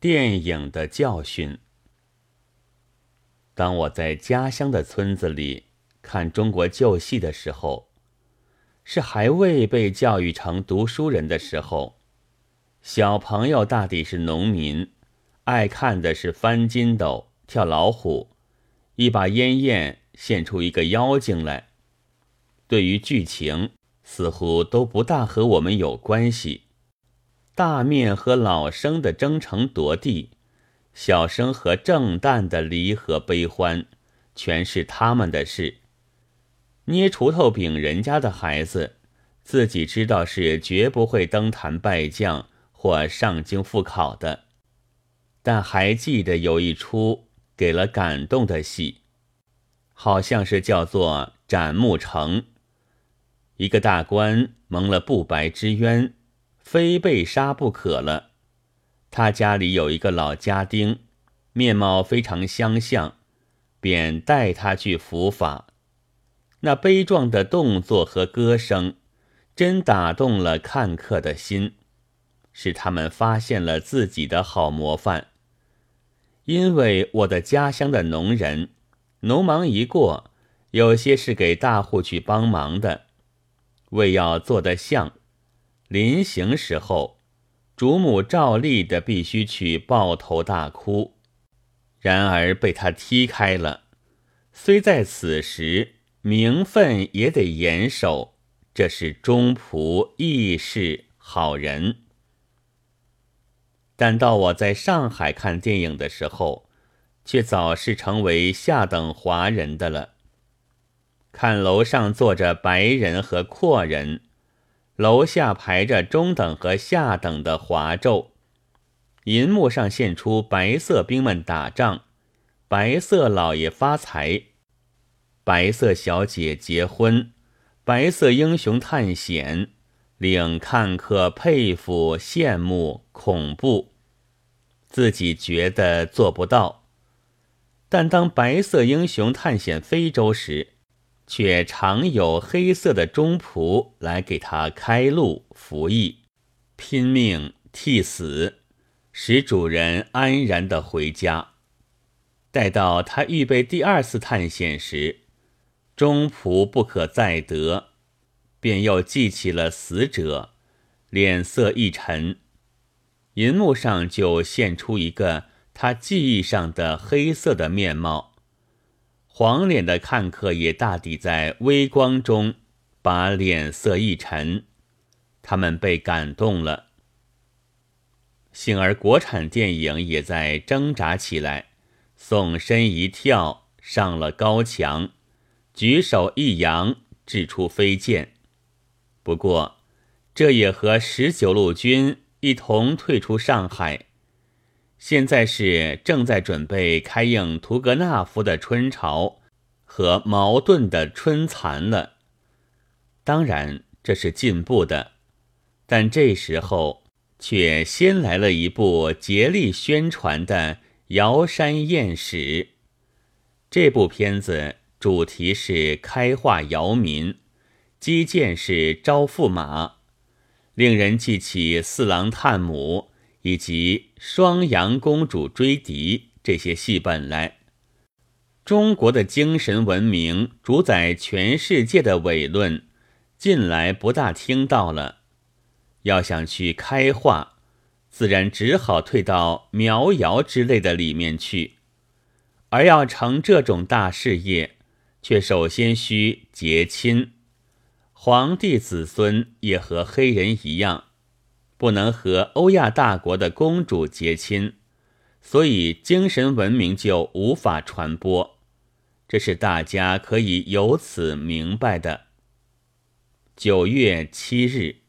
电影的教训。当我在家乡的村子里看中国旧戏的时候，是还未被教育成读书人的时候。小朋友大抵是农民，爱看的是翻筋斗、跳老虎，一把烟焰现出一个妖精来。对于剧情，似乎都不大和我们有关系。大面和老生的争城夺地，小生和正旦的离合悲欢，全是他们的事。捏锄头柄人家的孩子，自己知道是绝不会登坛拜将或上京赴考的。但还记得有一出给了感动的戏，好像是叫做《斩木城》，一个大官蒙了不白之冤。非被杀不可了。他家里有一个老家丁，面貌非常相像，便带他去伏法。那悲壮的动作和歌声，真打动了看客的心，使他们发现了自己的好模范。因为我的家乡的农人，农忙一过，有些是给大户去帮忙的，为要做得像。临行时候，主母照例的必须去抱头大哭，然而被他踢开了。虽在此时，名分也得严守。这是忠仆义士好人。但到我在上海看电影的时候，却早是成为下等华人的了。看楼上坐着白人和阔人。楼下排着中等和下等的华胄，银幕上现出白色兵们打仗，白色老爷发财，白色小姐结婚，白色英雄探险，令看客佩服、羡慕、恐怖，自己觉得做不到。但当白色英雄探险非洲时，却常有黑色的中仆来给他开路服役，拼命替死，使主人安然的回家。待到他预备第二次探险时，中仆不可再得，便又记起了死者，脸色一沉，银幕上就现出一个他记忆上的黑色的面貌。黄脸的看客也大抵在微光中把脸色一沉，他们被感动了。幸而国产电影也在挣扎起来，纵身一跳上了高墙，举手一扬掷出飞剑。不过，这也和十九路军一同退出上海。现在是正在准备开映图格纳夫的《春潮》和茅盾的《春蚕》了。当然这是进步的，但这时候却先来了一部竭力宣传的《瑶山艳史》。这部片子主题是开化瑶民，基建是招驸马，令人记起四郎探母。以及双阳公主追敌这些戏本来，中国的精神文明主宰全世界的伪论，近来不大听到了。要想去开化，自然只好退到苗瑶之类的里面去。而要成这种大事业，却首先需结亲。皇帝子孙也和黑人一样。不能和欧亚大国的公主结亲，所以精神文明就无法传播。这是大家可以由此明白的。九月七日。